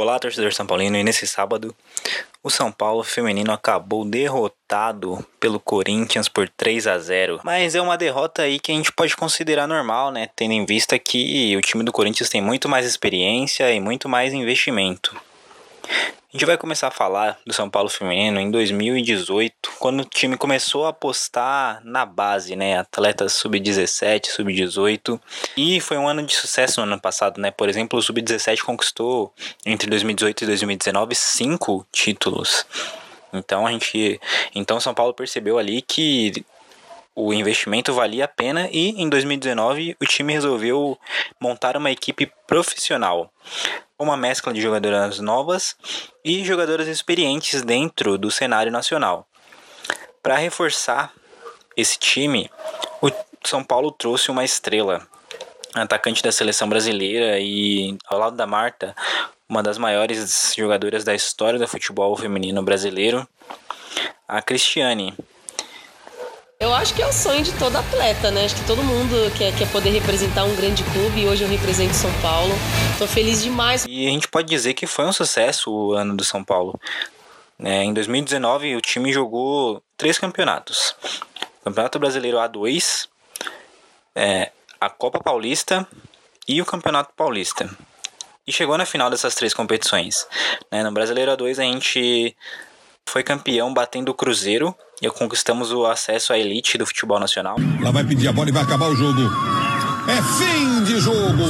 Olá, torcedor São Paulino, e nesse sábado, o São Paulo feminino acabou derrotado pelo Corinthians por 3 a 0. Mas é uma derrota aí que a gente pode considerar normal, né? Tendo em vista que o time do Corinthians tem muito mais experiência e muito mais investimento. A gente vai começar a falar do São Paulo Feminino em 2018, quando o time começou a apostar na base, né? Atletas sub-17, sub-18. E foi um ano de sucesso no ano passado, né? Por exemplo, o sub-17 conquistou entre 2018 e 2019 cinco títulos. Então a gente, então São Paulo percebeu ali que o investimento valia a pena e em 2019 o time resolveu montar uma equipe profissional uma mescla de jogadoras novas e jogadoras experientes dentro do cenário nacional. Para reforçar esse time, o São Paulo trouxe uma estrela, atacante da seleção brasileira e ao lado da Marta, uma das maiores jogadoras da história do futebol feminino brasileiro, a Cristiane, eu acho que é o sonho de todo atleta, né? Acho que todo mundo quer, quer poder representar um grande clube e hoje eu represento São Paulo. Tô feliz demais. E a gente pode dizer que foi um sucesso o ano do São Paulo. É, em 2019 o time jogou três campeonatos: Campeonato Brasileiro A2, é, a Copa Paulista e o Campeonato Paulista. E chegou na final dessas três competições. Né? No Brasileiro A2 a gente foi campeão batendo o Cruzeiro e conquistamos o acesso à elite do futebol nacional. Lá vai pedir a bola e vai acabar o jogo. É fim de jogo.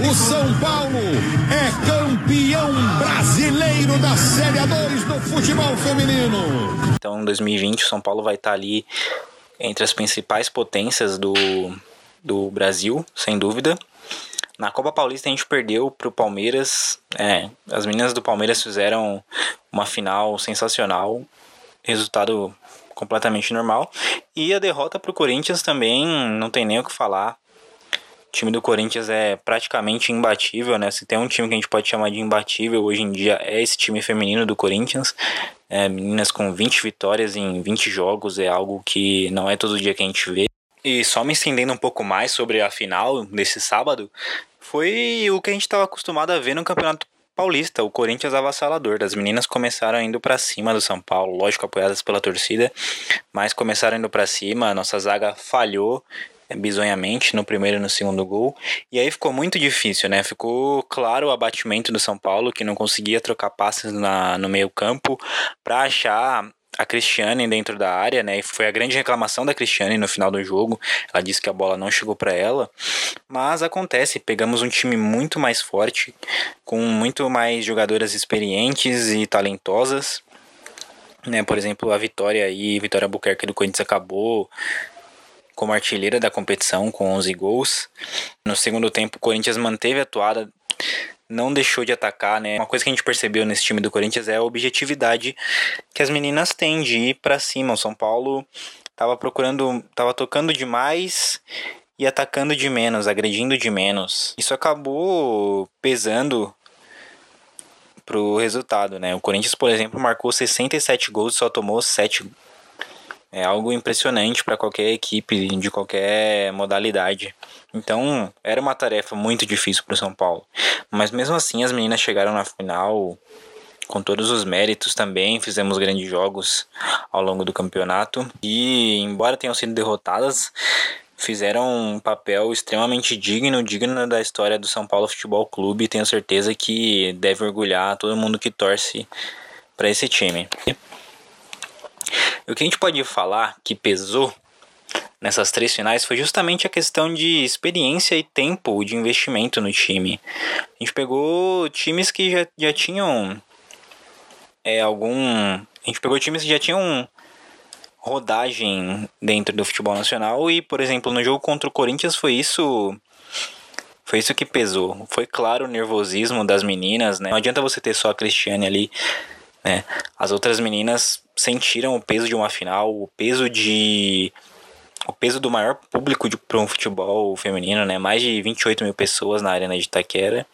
O São Paulo é campeão brasileiro da Série A2 do futebol feminino. Então, em 2020, o São Paulo vai estar ali entre as principais potências do, do Brasil, sem dúvida. Na Copa Paulista a gente perdeu para o Palmeiras. É, as meninas do Palmeiras fizeram uma final sensacional resultado completamente normal. E a derrota para o Corinthians também não tem nem o que falar. O time do Corinthians é praticamente imbatível, né? Se tem um time que a gente pode chamar de imbatível hoje em dia é esse time feminino do Corinthians. É, meninas com 20 vitórias em 20 jogos é algo que não é todo dia que a gente vê. E só me estendendo um pouco mais sobre a final desse sábado, foi o que a gente estava acostumado a ver no Campeonato Paulista, o Corinthians avassalador. As meninas começaram indo para cima do São Paulo, lógico, apoiadas pela torcida, mas começaram indo para cima. A nossa zaga falhou é, bizonhamente no primeiro e no segundo gol. E aí ficou muito difícil, né? Ficou claro o abatimento do São Paulo, que não conseguia trocar passes na, no meio campo para achar a Cristiane dentro da área, né? E foi a grande reclamação da Cristiane no final do jogo. Ela disse que a bola não chegou para ela. Mas acontece, pegamos um time muito mais forte, com muito mais jogadoras experientes e talentosas. Né, por exemplo, a Vitória aí, Vitória Buquerque do Corinthians acabou como artilheira da competição com 11 gols. No segundo tempo, o Corinthians manteve a atuada não deixou de atacar, né? Uma coisa que a gente percebeu nesse time do Corinthians é a objetividade que as meninas têm de ir para cima. O São Paulo tava procurando, tava tocando demais e atacando de menos, agredindo de menos. Isso acabou pesando pro resultado, né? O Corinthians, por exemplo, marcou 67 gols e só tomou 7 é algo impressionante para qualquer equipe de qualquer modalidade. Então, era uma tarefa muito difícil para o São Paulo. Mas mesmo assim, as meninas chegaram na final com todos os méritos também. Fizemos grandes jogos ao longo do campeonato. E, embora tenham sido derrotadas, fizeram um papel extremamente digno, digno da história do São Paulo Futebol Clube. Tenho certeza que deve orgulhar todo mundo que torce para esse time. O que a gente pode falar que pesou nessas três finais foi justamente a questão de experiência e tempo de investimento no time. A gente pegou times que já, já tinham é, algum. A gente pegou times que já tinham rodagem dentro do futebol nacional e, por exemplo, no jogo contra o Corinthians foi isso. Foi isso que pesou. Foi claro o nervosismo das meninas, né? Não adianta você ter só a Cristiane ali, né? As outras meninas sentiram o peso de uma final, o peso de o peso do maior público para um futebol feminino, né? Mais de 28 mil pessoas na arena de Itaquera.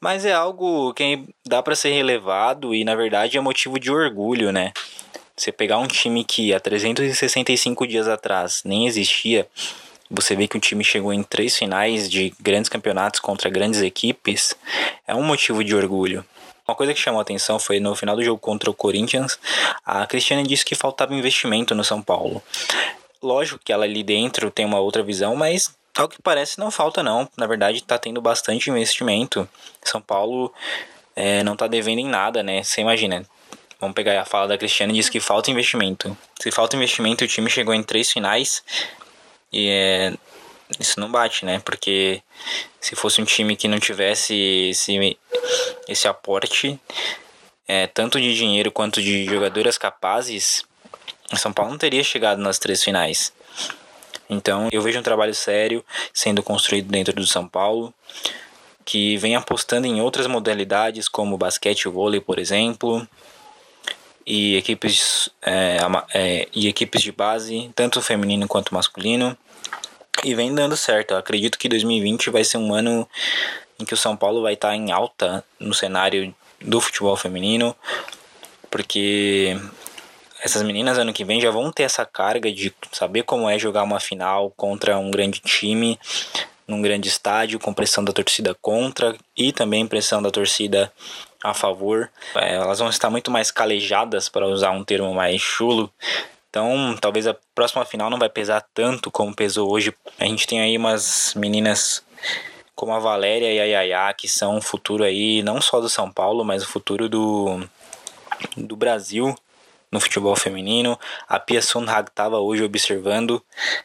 Mas é algo que dá para ser relevado e na verdade é motivo de orgulho, né? Você pegar um time que há 365 dias atrás nem existia você vê que o time chegou em três finais de grandes campeonatos contra grandes equipes, é um motivo de orgulho. Uma coisa que chamou a atenção foi no final do jogo contra o Corinthians, a Cristiane disse que faltava investimento no São Paulo. Lógico que ela ali dentro tem uma outra visão, mas ao que parece não falta não. Na verdade está tendo bastante investimento. São Paulo é, não está devendo em nada, né? Você imagina. Vamos pegar a fala da Cristiane, diz que falta investimento. Se falta investimento, o time chegou em três finais e é, isso não bate, né? Porque se fosse um time que não tivesse esse, esse aporte, é, tanto de dinheiro quanto de jogadoras capazes, o São Paulo não teria chegado nas três finais. Então eu vejo um trabalho sério sendo construído dentro do São Paulo, que vem apostando em outras modalidades como basquete e vôlei, por exemplo, e equipes, é, é, e equipes de base, tanto feminino quanto masculino. E vem dando certo. Eu acredito que 2020 vai ser um ano em que o São Paulo vai estar em alta no cenário do futebol feminino, porque essas meninas ano que vem já vão ter essa carga de saber como é jogar uma final contra um grande time, num grande estádio, com pressão da torcida contra e também pressão da torcida a favor. É, elas vão estar muito mais calejadas, para usar um termo mais chulo, então, talvez a próxima final não vai pesar tanto como pesou hoje. A gente tem aí umas meninas como a Valéria e a Yaya, que são o futuro aí, não só do São Paulo, mas o futuro do, do Brasil no futebol feminino. A Pia Sundhag estava hoje observando.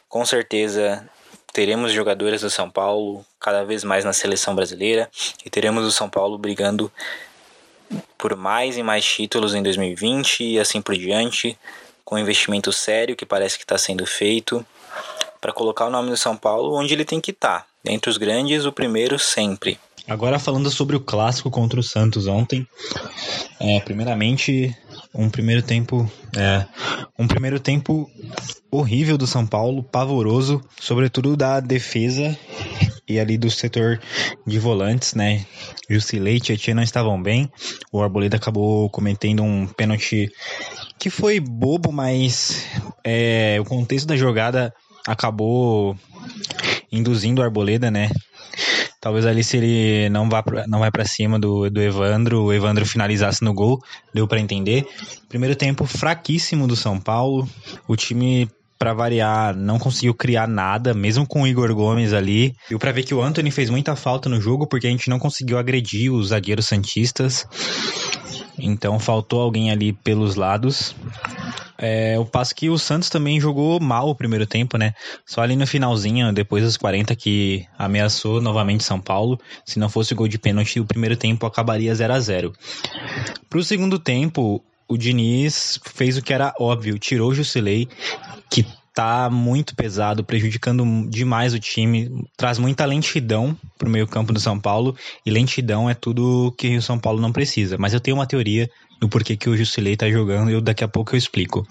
Com certeza teremos jogadoras do São Paulo cada vez mais na seleção brasileira e teremos o São Paulo brigando por mais e mais títulos em 2020 e assim por diante com investimento sério que parece que está sendo feito para colocar o nome do São Paulo onde ele tem que estar. Tá. Entre os grandes, o primeiro sempre. Agora falando sobre o clássico contra o Santos ontem, é, primeiramente um primeiro tempo, é, um primeiro tempo horrível do São Paulo, pavoroso, sobretudo da defesa e ali do setor de volantes, né? Jusilei e Tietchan não estavam bem. O Arboleda acabou cometendo um pênalti que foi bobo, mas é, o contexto da jogada acabou induzindo o Arboleda, né? Talvez ali se ele não vá pra, não vai para cima do, do Evandro, o Evandro finalizasse no gol, deu para entender. Primeiro tempo fraquíssimo do São Paulo. O time para variar, não conseguiu criar nada, mesmo com o Igor Gomes ali. Deu para ver que o Anthony fez muita falta no jogo porque a gente não conseguiu agredir os zagueiros santistas. Então faltou alguém ali pelos lados. É, o passo que o Santos também jogou mal o primeiro tempo, né? Só ali no finalzinho, depois dos 40, que ameaçou novamente São Paulo. Se não fosse o gol de pênalti, o primeiro tempo acabaria 0 a 0 Pro segundo tempo, o Diniz fez o que era óbvio, tirou o Jusilei, que tá muito pesado, prejudicando demais o time, traz muita lentidão pro meio-campo do São Paulo, e lentidão é tudo que o São Paulo não precisa. Mas eu tenho uma teoria do porquê que o Jusilei tá jogando, e daqui a pouco eu explico.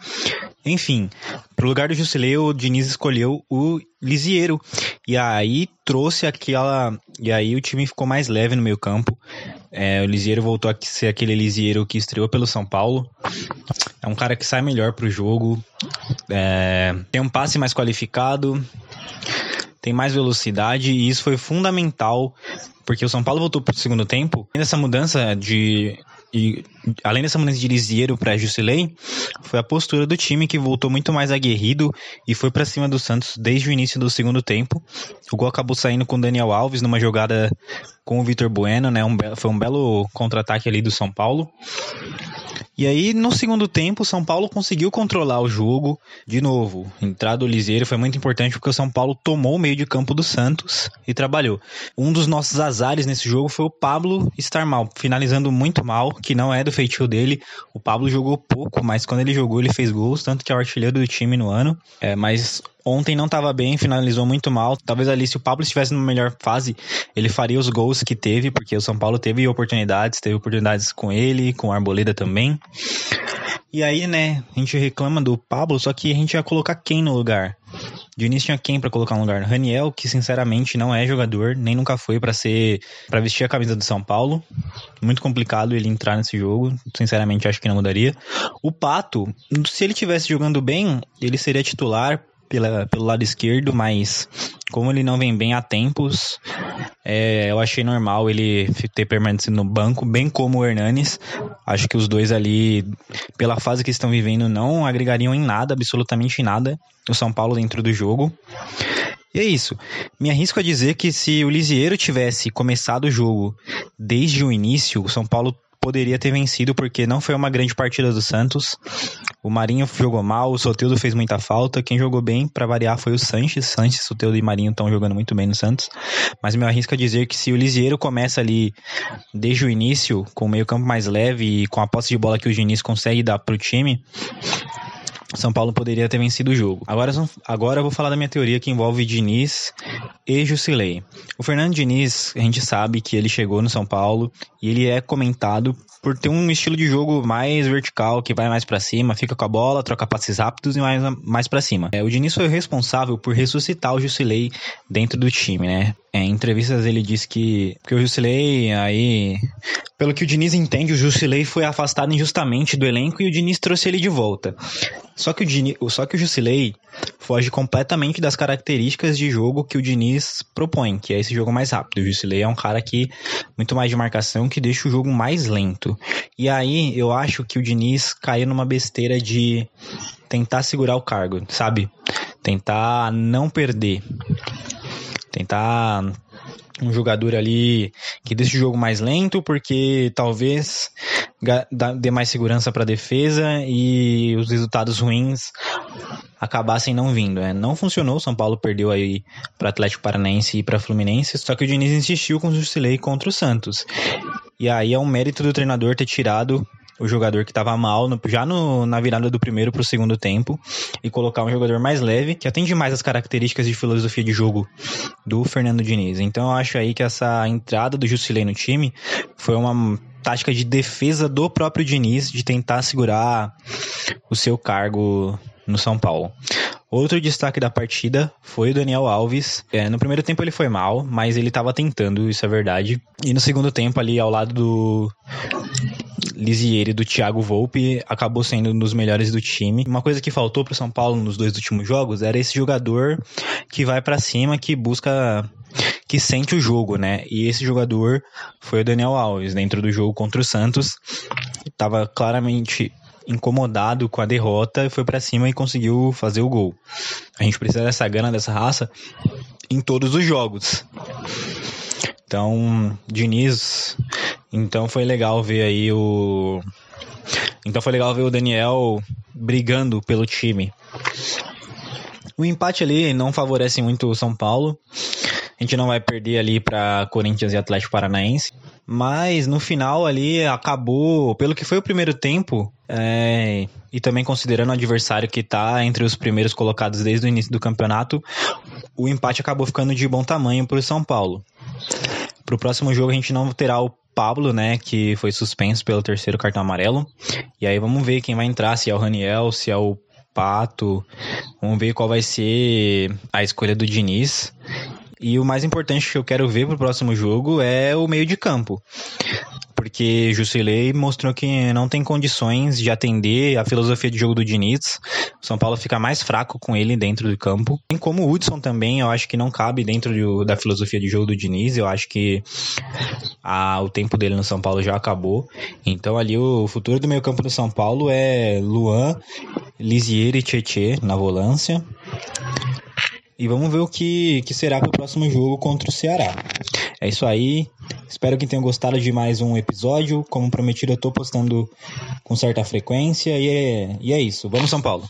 Enfim, pro lugar do Jusilei, o Diniz escolheu o Lisieiro. E aí trouxe aquela. E aí o time ficou mais leve no meio campo. É, o Lisieiro voltou a ser aquele Lisieiro que estreou pelo São Paulo. É um cara que sai melhor pro jogo. É, tem um passe mais qualificado. Tem mais velocidade. E isso foi fundamental. Porque o São Paulo voltou pro segundo tempo. Essa mudança de e além dessa mudança de Lisieiro para Jusilei, foi a postura do time que voltou muito mais aguerrido e foi para cima do Santos desde o início do segundo tempo. O gol acabou saindo com Daniel Alves numa jogada com o Vitor Bueno, né? Um foi um belo contra-ataque ali do São Paulo. E aí, no segundo tempo, o São Paulo conseguiu controlar o jogo de novo. Entrada do Liseiro foi muito importante porque o São Paulo tomou o meio de campo do Santos e trabalhou. Um dos nossos azares nesse jogo foi o Pablo estar mal, finalizando muito mal, que não é do feitio dele. O Pablo jogou pouco, mas quando ele jogou, ele fez gols, tanto que é o artilheiro do time no ano. É, mas ontem não estava bem, finalizou muito mal. Talvez ali, se o Pablo estivesse numa melhor fase, ele faria os gols que teve, porque o São Paulo teve oportunidades, teve oportunidades com ele, com o Arboleda também. E aí, né, a gente reclama do Pablo, só que a gente ia colocar quem no lugar? Diniz tinha quem para colocar no lugar? Raniel, que sinceramente não é jogador, nem nunca foi para ser para vestir a camisa do São Paulo. Muito complicado ele entrar nesse jogo, sinceramente acho que não mudaria. O Pato, se ele tivesse jogando bem, ele seria titular pela, pelo lado esquerdo, mas como ele não vem bem há tempos, é, eu achei normal ele ter permanecido no banco, bem como o Hernanes. Acho que os dois ali, pela fase que estão vivendo, não agregariam em nada, absolutamente nada, o São Paulo dentro do jogo. E é isso. Me arrisco a dizer que se o Lisieiro tivesse começado o jogo desde o início, o São Paulo poderia ter vencido porque não foi uma grande partida do Santos. O Marinho jogou mal, o Soteldo fez muita falta. Quem jogou bem, para variar, foi o Sanches. Sanches, Soteldo e Marinho estão jogando muito bem no Santos. Mas me arrisco a dizer que se o Lisieiro começa ali desde o início, com o meio campo mais leve e com a posse de bola que o Diniz consegue dar pro time, são Paulo poderia ter vencido o jogo. Agora, agora eu vou falar da minha teoria que envolve Diniz e Jusilei. O Fernando Diniz, a gente sabe que ele chegou no São Paulo e ele é comentado por ter um estilo de jogo mais vertical, que vai mais para cima, fica com a bola, troca passes rápidos e mais, mais para cima. É, o Diniz foi responsável por ressuscitar o Jusilei dentro do time, né? É, em entrevistas ele disse que, que o Jusilei aí pelo que o Diniz entende, o Jusilei foi afastado injustamente do elenco e o Diniz trouxe ele de volta. Só que o, Diniz, só que o Jusilei foge completamente das características de jogo que o Diniz propõe, que é esse jogo mais rápido. O Jusilei é um cara que muito mais de marcação que deixa o jogo mais lento. E aí eu acho que o Diniz caiu numa besteira de tentar segurar o cargo, sabe? Tentar não perder. Tentar um jogador ali que deixa o jogo mais lento, porque talvez dê mais segurança para a defesa e os resultados ruins acabassem não vindo. Né? Não funcionou, São Paulo perdeu aí para Atlético Paranaense e para Fluminense, só que o Diniz insistiu com o Jusilei contra o Santos. E aí é um mérito do treinador ter tirado o jogador que estava mal no, já no, na virada do primeiro para o segundo tempo e colocar um jogador mais leve, que atende mais as características de filosofia de jogo do Fernando Diniz. Então eu acho aí que essa entrada do Jusilei no time foi uma tática de defesa do próprio Diniz de tentar segurar o seu cargo no São Paulo. Outro destaque da partida foi o Daniel Alves. É, no primeiro tempo ele foi mal, mas ele estava tentando, isso é verdade. E no segundo tempo, ali ao lado do Lisieri do Thiago Volpe acabou sendo um dos melhores do time. Uma coisa que faltou para o São Paulo nos dois últimos jogos era esse jogador que vai para cima, que busca que sente o jogo, né? E esse jogador foi o Daniel Alves dentro do jogo contra o Santos. Tava claramente incomodado com a derrota, foi para cima e conseguiu fazer o gol. A gente precisa dessa gana, dessa raça em todos os jogos. Então, Diniz então foi legal ver aí o. Então foi legal ver o Daniel brigando pelo time. O empate ali não favorece muito o São Paulo. A gente não vai perder ali para Corinthians e Atlético Paranaense. Mas no final ali acabou, pelo que foi o primeiro tempo, é, e também considerando o adversário que está entre os primeiros colocados desde o início do campeonato, o empate acabou ficando de bom tamanho para o São Paulo. Para o próximo jogo a gente não terá o Pablo, né, que foi suspenso pelo terceiro cartão amarelo. E aí vamos ver quem vai entrar, se é o Raniel, se é o Pato. Vamos ver qual vai ser a escolha do Diniz. E o mais importante que eu quero ver pro próximo jogo é o meio de campo porque Jusilei mostrou que não tem condições de atender a filosofia de jogo do Diniz. O São Paulo fica mais fraco com ele dentro do campo. Tem como o Hudson também, eu acho que não cabe dentro de, da filosofia de jogo do Diniz. Eu acho que a, o tempo dele no São Paulo já acabou. Então ali o futuro do meio campo do São Paulo é Luan, Lisier e Tietê na volância. E vamos ver o que, que será para o próximo jogo contra o Ceará. É isso aí. Espero que tenham gostado de mais um episódio. Como prometido, eu estou postando com certa frequência. E é, e é isso. Vamos, São Paulo!